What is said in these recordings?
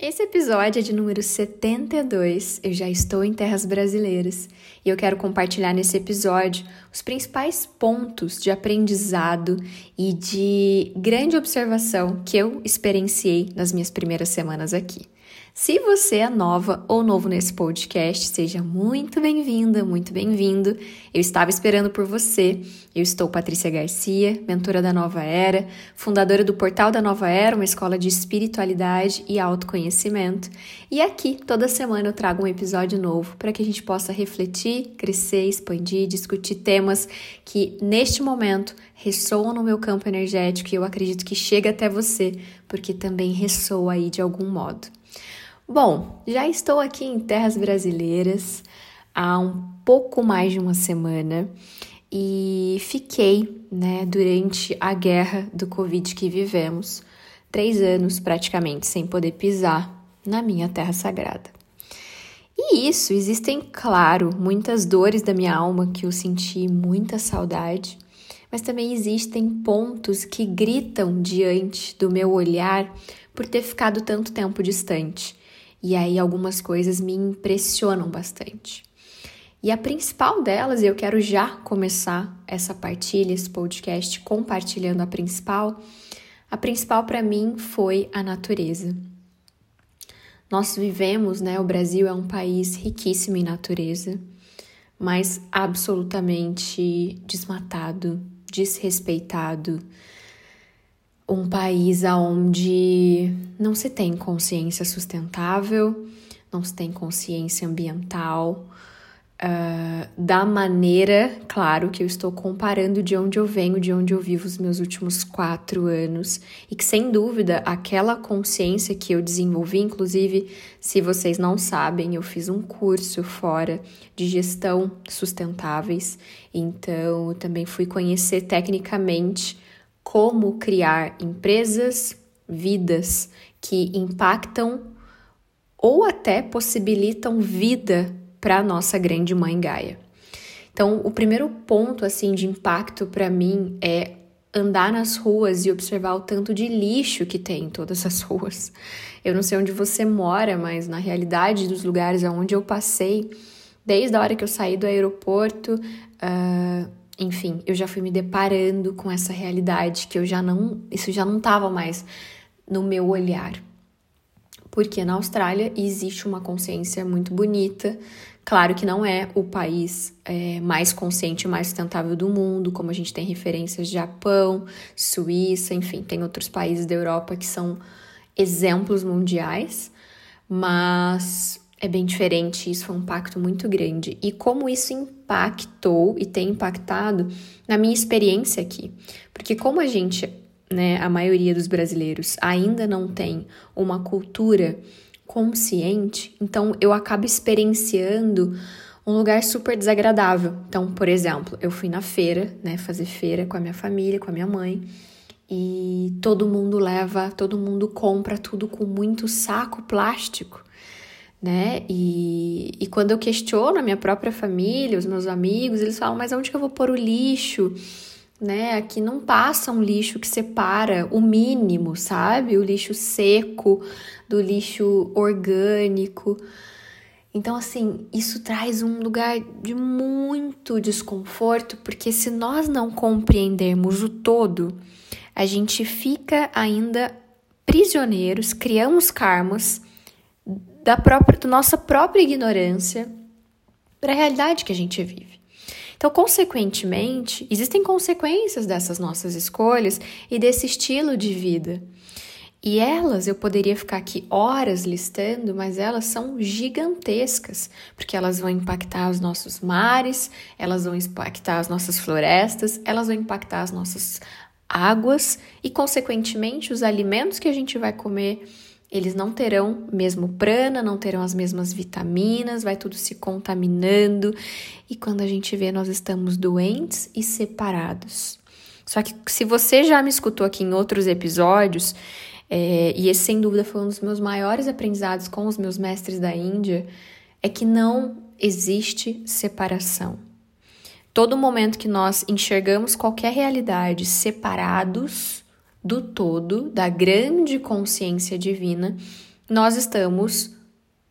Esse episódio é de número 72, eu já estou em terras brasileiras e eu quero compartilhar nesse episódio os principais pontos de aprendizado e de grande observação que eu experienciei nas minhas primeiras semanas aqui. Se você é nova ou novo nesse podcast, seja muito bem-vinda, muito bem-vindo. Eu estava esperando por você. Eu estou Patrícia Garcia, mentora da Nova Era, fundadora do Portal da Nova Era, uma escola de espiritualidade e autoconhecimento. E aqui, toda semana, eu trago um episódio novo para que a gente possa refletir, crescer, expandir, discutir temas que, neste momento, ressoam no meu campo energético e eu acredito que chega até você, porque também ressoa aí de algum modo. Bom, já estou aqui em terras brasileiras há um pouco mais de uma semana e fiquei, né, durante a guerra do Covid que vivemos, três anos praticamente sem poder pisar na minha terra sagrada. E isso, existem, claro, muitas dores da minha alma que eu senti muita saudade, mas também existem pontos que gritam diante do meu olhar por ter ficado tanto tempo distante e aí algumas coisas me impressionam bastante. E a principal delas, eu quero já começar essa partilha, esse podcast compartilhando a principal. A principal para mim foi a natureza. Nós vivemos, né? O Brasil é um país riquíssimo em natureza, mas absolutamente desmatado, desrespeitado, um país onde não se tem consciência sustentável, não se tem consciência ambiental, uh, da maneira, claro, que eu estou comparando de onde eu venho, de onde eu vivo os meus últimos quatro anos, e que sem dúvida aquela consciência que eu desenvolvi, inclusive, se vocês não sabem, eu fiz um curso fora de gestão sustentáveis, então eu também fui conhecer tecnicamente como criar empresas, vidas que impactam ou até possibilitam vida para a nossa grande mãe Gaia. Então, o primeiro ponto assim de impacto para mim é andar nas ruas e observar o tanto de lixo que tem em todas as ruas. Eu não sei onde você mora, mas na realidade dos lugares aonde eu passei, desde a hora que eu saí do aeroporto, uh, enfim, eu já fui me deparando com essa realidade que eu já não, isso já não estava mais no meu olhar. Porque na Austrália existe uma consciência muito bonita. Claro que não é o país é, mais consciente e mais sustentável do mundo, como a gente tem referências de Japão, Suíça, enfim, tem outros países da Europa que são exemplos mundiais, mas é bem diferente, isso foi um impacto muito grande. E como isso impactou e tem impactado na minha experiência aqui. Porque como a gente, né, a maioria dos brasileiros ainda não tem uma cultura consciente, então eu acabo experienciando um lugar super desagradável. Então, por exemplo, eu fui na feira, né, fazer feira com a minha família, com a minha mãe, e todo mundo leva, todo mundo compra tudo com muito saco plástico né? E, e quando eu questiono a minha própria família, os meus amigos, eles falam: mas onde que eu vou pôr o lixo? Né? Aqui não passa um lixo que separa o mínimo, sabe? O lixo seco do lixo orgânico. Então, assim, isso traz um lugar de muito desconforto, porque se nós não compreendermos o todo, a gente fica ainda prisioneiros, criamos karmas da, própria, da nossa própria ignorância para a realidade que a gente vive. Então, consequentemente, existem consequências dessas nossas escolhas e desse estilo de vida. E elas, eu poderia ficar aqui horas listando, mas elas são gigantescas, porque elas vão impactar os nossos mares, elas vão impactar as nossas florestas, elas vão impactar as nossas águas e, consequentemente, os alimentos que a gente vai comer eles não terão mesmo prana, não terão as mesmas vitaminas, vai tudo se contaminando e quando a gente vê, nós estamos doentes e separados. Só que se você já me escutou aqui em outros episódios, é, e esse sem dúvida foi um dos meus maiores aprendizados com os meus mestres da Índia, é que não existe separação. Todo momento que nós enxergamos qualquer realidade separados, do todo, da grande consciência divina, nós estamos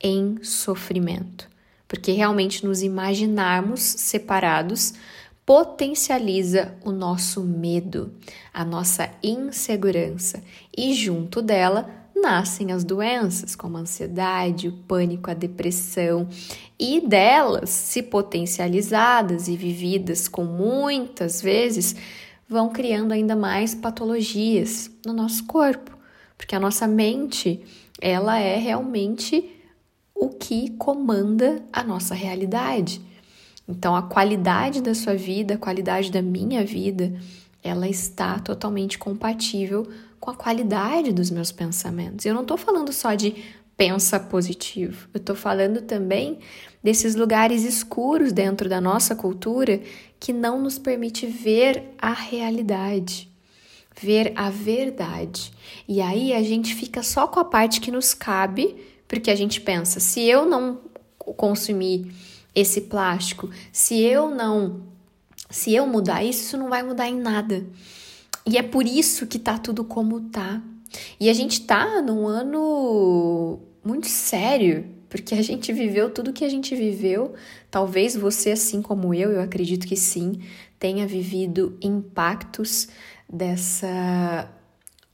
em sofrimento. Porque realmente nos imaginarmos separados potencializa o nosso medo, a nossa insegurança, e junto dela nascem as doenças, como a ansiedade, o pânico, a depressão, e delas, se potencializadas e vividas com muitas vezes, vão criando ainda mais patologias no nosso corpo, porque a nossa mente, ela é realmente o que comanda a nossa realidade. Então, a qualidade da sua vida, a qualidade da minha vida, ela está totalmente compatível com a qualidade dos meus pensamentos. Eu não estou falando só de pensa positivo, eu estou falando também desses lugares escuros dentro da nossa cultura que não nos permite ver a realidade, ver a verdade. E aí a gente fica só com a parte que nos cabe, porque a gente pensa, se eu não consumir esse plástico, se eu não se eu mudar isso, isso não vai mudar em nada. E é por isso que tá tudo como tá. E a gente tá num ano muito sério, porque a gente viveu tudo que a gente viveu. Talvez você, assim como eu, eu acredito que sim, tenha vivido impactos dessa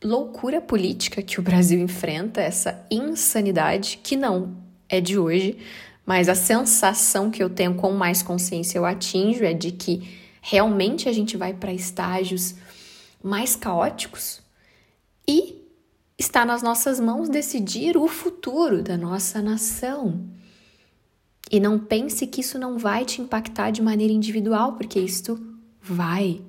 loucura política que o Brasil enfrenta, essa insanidade que não é de hoje, mas a sensação que eu tenho com mais consciência eu atinjo é de que realmente a gente vai para estágios mais caóticos e está nas nossas mãos decidir o futuro da nossa nação. E não pense que isso não vai te impactar de maneira individual, porque isto vai.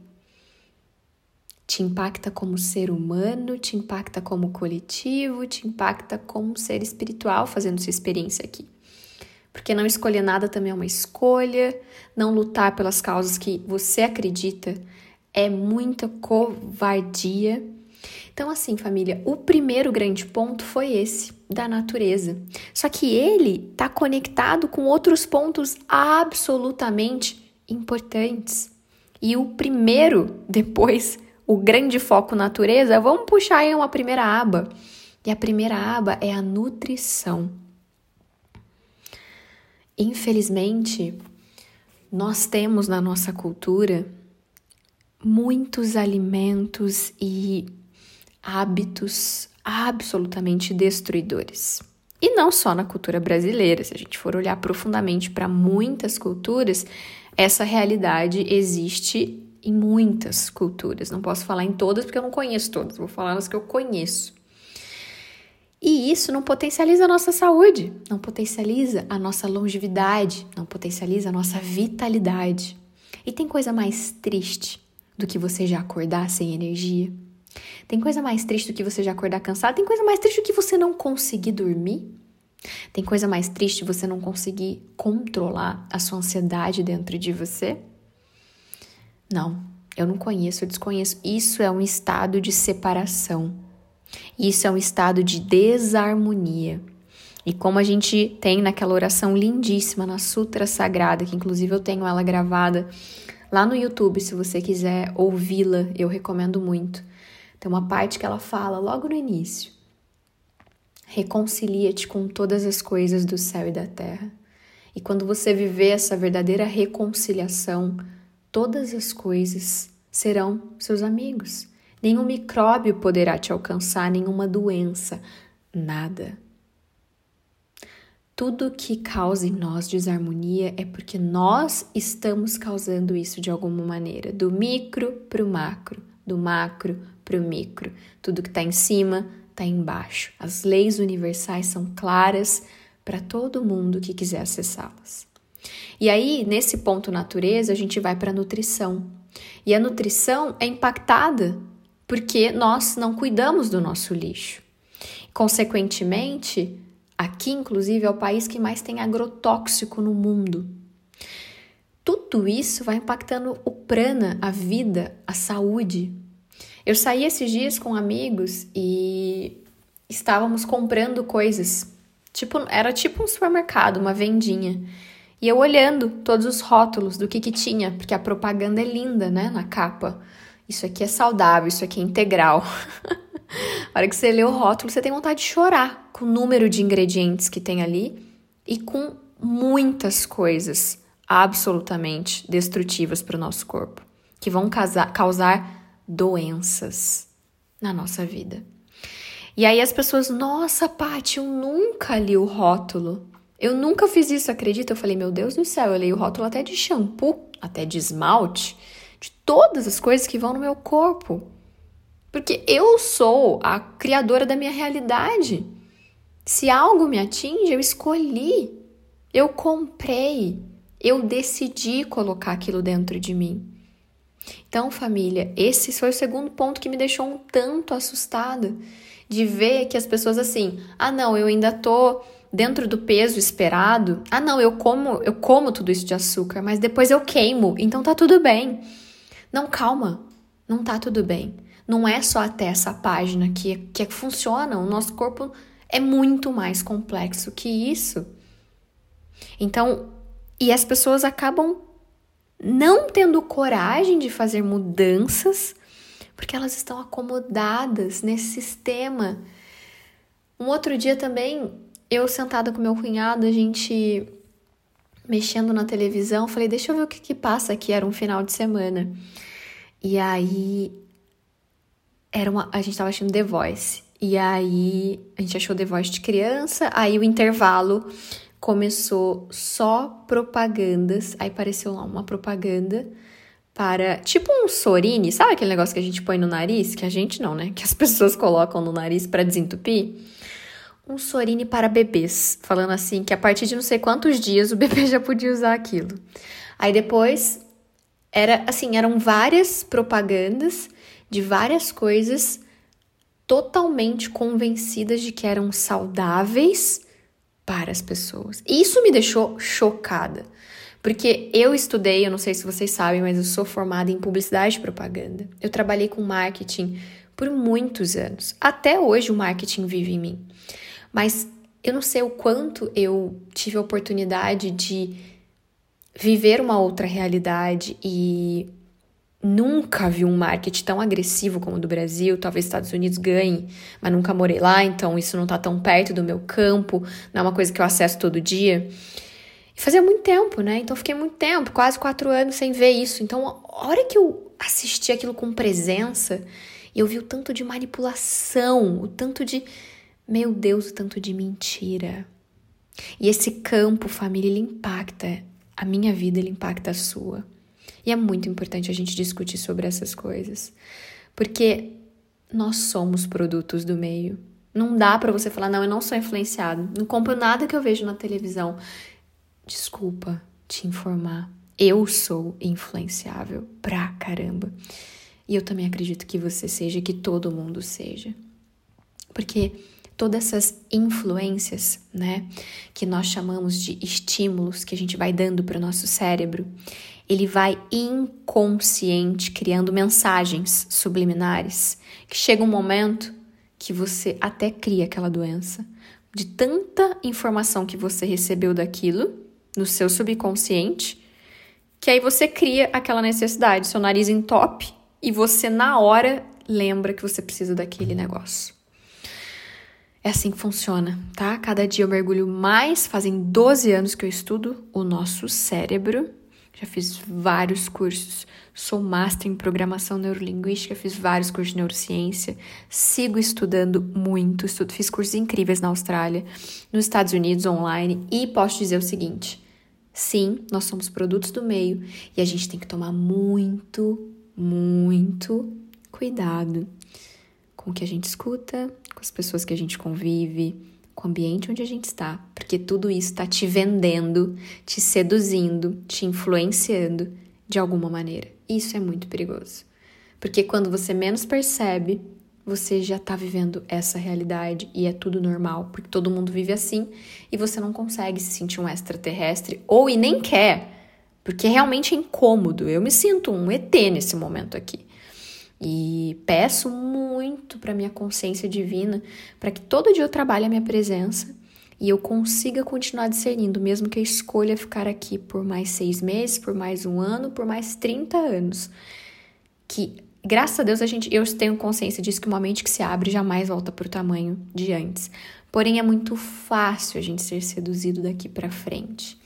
Te impacta como ser humano, te impacta como coletivo, te impacta como ser espiritual fazendo sua experiência aqui. Porque não escolher nada também é uma escolha, não lutar pelas causas que você acredita é muita covardia então, assim, família, o primeiro grande ponto foi esse, da natureza. Só que ele está conectado com outros pontos absolutamente importantes. E o primeiro, depois, o grande foco natureza, vamos puxar aí uma primeira aba. E a primeira aba é a nutrição. Infelizmente, nós temos na nossa cultura muitos alimentos e hábitos absolutamente destruidores. E não só na cultura brasileira, se a gente for olhar profundamente para muitas culturas, essa realidade existe em muitas culturas. Não posso falar em todas porque eu não conheço todas, vou falar nas que eu conheço. E isso não potencializa a nossa saúde, não potencializa a nossa longevidade, não potencializa a nossa vitalidade. E tem coisa mais triste do que você já acordar sem energia? Tem coisa mais triste do que você já acordar cansado? Tem coisa mais triste do que você não conseguir dormir? Tem coisa mais triste você não conseguir controlar a sua ansiedade dentro de você? Não, eu não conheço, eu desconheço. Isso é um estado de separação. Isso é um estado de desarmonia. E como a gente tem naquela oração lindíssima na Sutra Sagrada, que inclusive eu tenho ela gravada lá no YouTube, se você quiser ouvi-la, eu recomendo muito. Tem uma parte que ela fala logo no início: Reconcilia-te com todas as coisas do céu e da terra. E quando você viver essa verdadeira reconciliação, todas as coisas serão seus amigos. Nenhum micróbio poderá te alcançar, nenhuma doença, nada. Tudo que causa em nós desarmonia é porque nós estamos causando isso de alguma maneira, do micro para o macro, do macro para o micro. Tudo que está em cima está embaixo. As leis universais são claras para todo mundo que quiser acessá-las. E aí, nesse ponto natureza, a gente vai para a nutrição. E a nutrição é impactada porque nós não cuidamos do nosso lixo. Consequentemente, aqui, inclusive, é o país que mais tem agrotóxico no mundo. Tudo isso vai impactando o prana, a vida, a saúde, eu saí esses dias com amigos e estávamos comprando coisas. Tipo, era tipo um supermercado, uma vendinha. E eu olhando todos os rótulos do que que tinha, porque a propaganda é linda, né, na capa. Isso aqui é saudável, isso aqui é integral. A hora que você lê o rótulo, você tem vontade de chorar com o número de ingredientes que tem ali e com muitas coisas absolutamente destrutivas para o nosso corpo, que vão causar doenças na nossa vida. E aí as pessoas, nossa, Paty, eu nunca li o rótulo. Eu nunca fiz isso, acredita? Eu falei, meu Deus do céu, eu leio o rótulo até de shampoo, até de esmalte, de todas as coisas que vão no meu corpo. Porque eu sou a criadora da minha realidade. Se algo me atinge, eu escolhi, eu comprei, eu decidi colocar aquilo dentro de mim. Então, família, esse foi o segundo ponto que me deixou um tanto assustada de ver que as pessoas assim, ah, não, eu ainda tô dentro do peso esperado. Ah, não, eu como, eu como tudo isso de açúcar, mas depois eu queimo, então tá tudo bem. Não, calma, não tá tudo bem. Não é só até essa página que, que funciona, o nosso corpo é muito mais complexo que isso. Então, e as pessoas acabam não tendo coragem de fazer mudanças porque elas estão acomodadas nesse sistema. Um outro dia também, eu sentada com meu cunhado, a gente mexendo na televisão, falei, deixa eu ver o que, que passa aqui, era um final de semana. E aí era uma, a gente tava achando The Voice. E aí a gente achou The Voice de criança, aí o intervalo começou só propagandas, aí apareceu lá uma propaganda para tipo um sorine, sabe aquele negócio que a gente põe no nariz, que a gente não, né, que as pessoas colocam no nariz para desentupir? Um sorine para bebês, falando assim que a partir de não sei quantos dias o bebê já podia usar aquilo. Aí depois era assim, eram várias propagandas de várias coisas totalmente convencidas de que eram saudáveis para as pessoas. Isso me deixou chocada. Porque eu estudei, eu não sei se vocês sabem, mas eu sou formada em publicidade e propaganda. Eu trabalhei com marketing por muitos anos. Até hoje o marketing vive em mim. Mas eu não sei o quanto eu tive a oportunidade de viver uma outra realidade e nunca vi um marketing tão agressivo como o do Brasil. Talvez Estados Unidos ganhe, mas nunca morei lá, então isso não está tão perto do meu campo, não é uma coisa que eu acesso todo dia. E fazia muito tempo, né? Então fiquei muito tempo, quase quatro anos sem ver isso. Então, a hora que eu assisti aquilo com presença, eu vi o tanto de manipulação, o tanto de. Meu Deus, o tanto de mentira. E esse campo, família, ele impacta a minha vida, ele impacta a sua. E é muito importante a gente discutir sobre essas coisas, porque nós somos produtos do meio. Não dá para você falar, não, eu não sou influenciado, não compro nada que eu vejo na televisão. Desculpa te informar, eu sou influenciável pra caramba. E eu também acredito que você seja, que todo mundo seja. Porque todas essas influências, né, que nós chamamos de estímulos que a gente vai dando para o nosso cérebro, ele vai inconsciente criando mensagens subliminares, que chega um momento que você até cria aquela doença de tanta informação que você recebeu daquilo no seu subconsciente, que aí você cria aquela necessidade, seu nariz entope e você na hora lembra que você precisa daquele negócio. É assim que funciona, tá? Cada dia eu mergulho mais, fazem 12 anos que eu estudo o nosso cérebro. Já fiz vários cursos, sou master em programação neurolinguística, fiz vários cursos de neurociência, sigo estudando muito, estudo, fiz cursos incríveis na Austrália, nos Estados Unidos online e posso dizer o seguinte: sim, nós somos produtos do meio e a gente tem que tomar muito, muito cuidado com o que a gente escuta, com as pessoas que a gente convive, com o ambiente onde a gente está, porque tudo isso está te vendendo, te seduzindo, te influenciando de alguma maneira. Isso é muito perigoso, porque quando você menos percebe, você já está vivendo essa realidade e é tudo normal, porque todo mundo vive assim e você não consegue se sentir um extraterrestre ou e nem quer, porque realmente é incômodo. Eu me sinto um ET nesse momento aqui. E peço muito para minha consciência divina para que todo dia eu trabalhe a minha presença e eu consiga continuar discernindo, mesmo que eu escolha ficar aqui por mais seis meses, por mais um ano, por mais 30 anos. Que graças a Deus a gente, eu tenho consciência disso que uma mente que se abre jamais volta para o tamanho de antes. Porém é muito fácil a gente ser seduzido daqui para frente.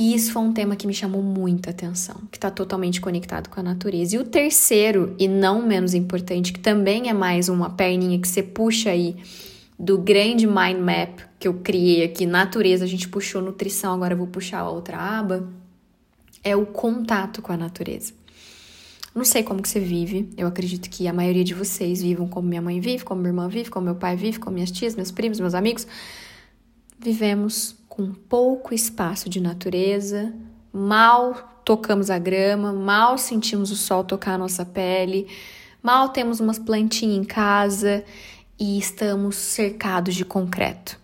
E isso foi um tema que me chamou muita atenção, que está totalmente conectado com a natureza. E o terceiro, e não menos importante, que também é mais uma perninha que você puxa aí do grande mind map que eu criei aqui, natureza, a gente puxou nutrição, agora eu vou puxar a outra aba, é o contato com a natureza. Não sei como que você vive, eu acredito que a maioria de vocês vivam como minha mãe vive, como minha irmã vive, como meu pai vive, como minhas tias, meus primos, meus amigos. Vivemos com pouco espaço de natureza, mal tocamos a grama, mal sentimos o sol tocar a nossa pele, mal temos umas plantinhas em casa e estamos cercados de concreto.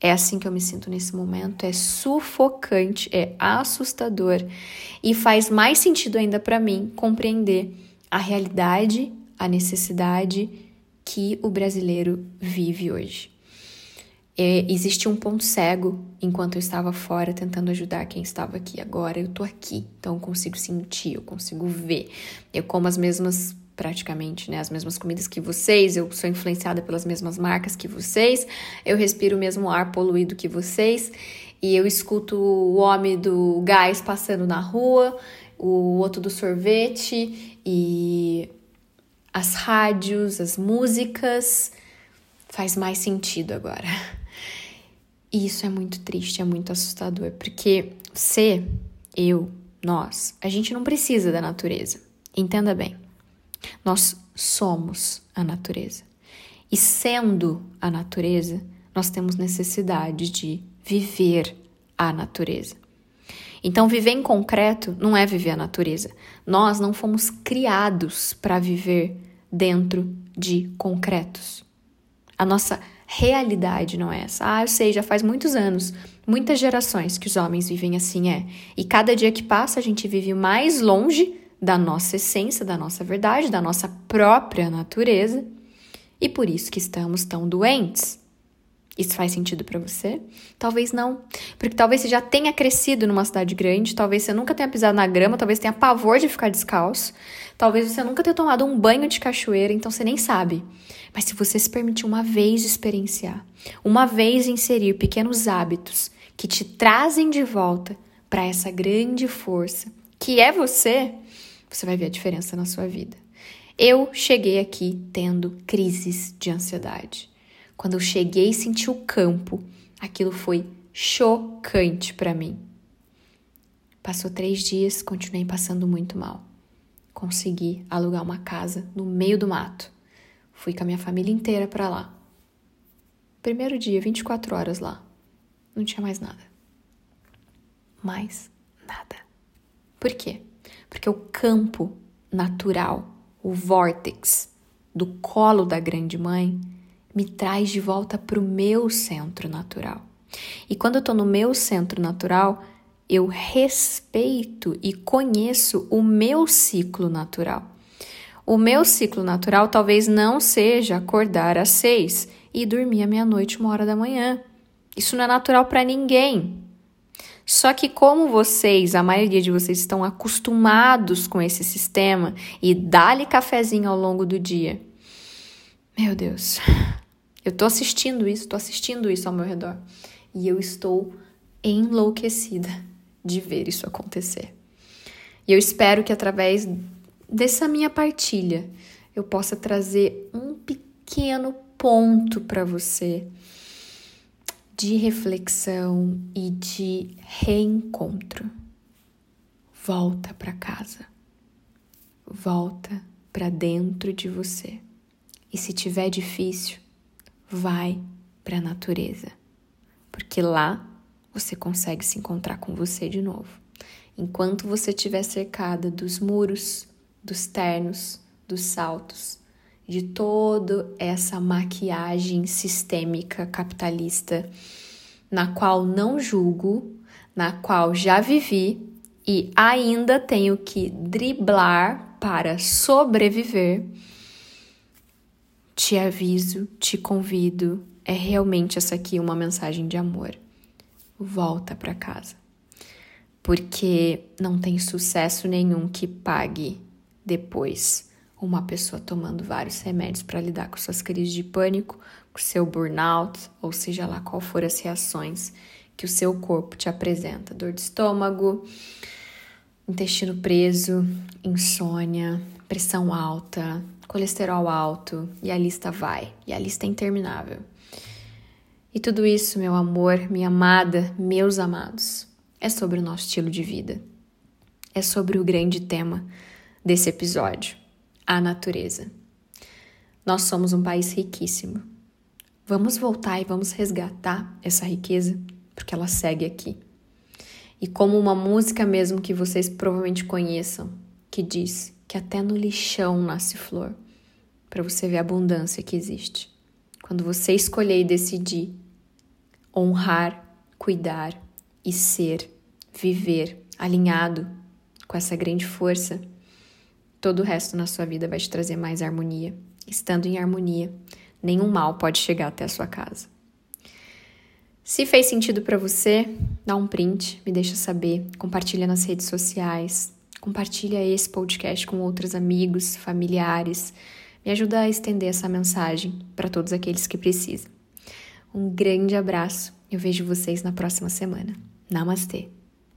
É assim que eu me sinto nesse momento, é sufocante, é assustador e faz mais sentido ainda para mim compreender a realidade, a necessidade que o brasileiro vive hoje é, existe um ponto cego enquanto eu estava fora tentando ajudar quem estava aqui. Agora eu tô aqui, então eu consigo sentir, eu consigo ver. Eu como as mesmas, praticamente, né, as mesmas comidas que vocês, eu sou influenciada pelas mesmas marcas que vocês, eu respiro o mesmo ar poluído que vocês e eu escuto o homem do gás passando na rua, o outro do sorvete e as rádios, as músicas. Faz mais sentido agora. E isso é muito triste, é muito assustador, porque você, eu, nós, a gente não precisa da natureza. Entenda bem. Nós somos a natureza. E sendo a natureza, nós temos necessidade de viver a natureza. Então, viver em concreto não é viver a natureza. Nós não fomos criados para viver dentro de concretos. A nossa realidade não é essa. Ah, eu sei, já faz muitos anos, muitas gerações que os homens vivem assim, é. E cada dia que passa a gente vive mais longe da nossa essência, da nossa verdade, da nossa própria natureza. E por isso que estamos tão doentes. Isso faz sentido para você? Talvez não. Porque talvez você já tenha crescido numa cidade grande, talvez você nunca tenha pisado na grama, talvez tenha pavor de ficar descalço, talvez você nunca tenha tomado um banho de cachoeira, então você nem sabe. Mas se você se permitir uma vez experienciar, uma vez inserir pequenos hábitos que te trazem de volta para essa grande força que é você, você vai ver a diferença na sua vida. Eu cheguei aqui tendo crises de ansiedade. Quando eu cheguei e senti o campo, aquilo foi chocante para mim. Passou três dias, continuei passando muito mal. Consegui alugar uma casa no meio do mato Fui com a minha família inteira para lá. Primeiro dia, 24 horas lá. Não tinha mais nada. Mais nada. Por quê? Porque o campo natural, o vórtex do colo da grande mãe, me traz de volta para o meu centro natural. E quando eu estou no meu centro natural, eu respeito e conheço o meu ciclo natural. O meu ciclo natural talvez não seja acordar às seis e dormir à meia-noite, uma hora da manhã. Isso não é natural para ninguém. Só que, como vocês, a maioria de vocês, estão acostumados com esse sistema e dá-lhe cafezinho ao longo do dia. Meu Deus, eu tô assistindo isso, tô assistindo isso ao meu redor. E eu estou enlouquecida de ver isso acontecer. E eu espero que através dessa minha partilha eu possa trazer um pequeno ponto para você de reflexão e de reencontro. Volta para casa. Volta para dentro de você. E se tiver difícil, vai para a natureza. Porque lá você consegue se encontrar com você de novo. Enquanto você estiver cercada dos muros dos ternos, dos saltos, de toda essa maquiagem sistêmica capitalista, na qual não julgo, na qual já vivi e ainda tenho que driblar para sobreviver. Te aviso, te convido, é realmente essa aqui uma mensagem de amor. Volta para casa. Porque não tem sucesso nenhum que pague depois uma pessoa tomando vários remédios para lidar com suas crises de pânico, com seu burnout, ou seja lá qual for as reações que o seu corpo te apresenta, dor de estômago, intestino preso, insônia, pressão alta, colesterol alto, e a lista vai, e a lista é interminável. E tudo isso, meu amor, minha amada, meus amados, é sobre o nosso estilo de vida. É sobre o grande tema desse episódio, a natureza. Nós somos um país riquíssimo. Vamos voltar e vamos resgatar essa riqueza, porque ela segue aqui. E como uma música mesmo que vocês provavelmente conheçam, que diz que até no lixão nasce flor, para você ver a abundância que existe. Quando você escolher e decidir honrar, cuidar e ser, viver alinhado com essa grande força, todo o resto na sua vida vai te trazer mais harmonia. Estando em harmonia, nenhum mal pode chegar até a sua casa. Se fez sentido para você, dá um print, me deixa saber, compartilha nas redes sociais, compartilha esse podcast com outros amigos, familiares, me ajuda a estender essa mensagem para todos aqueles que precisam. Um grande abraço. Eu vejo vocês na próxima semana. Namastê!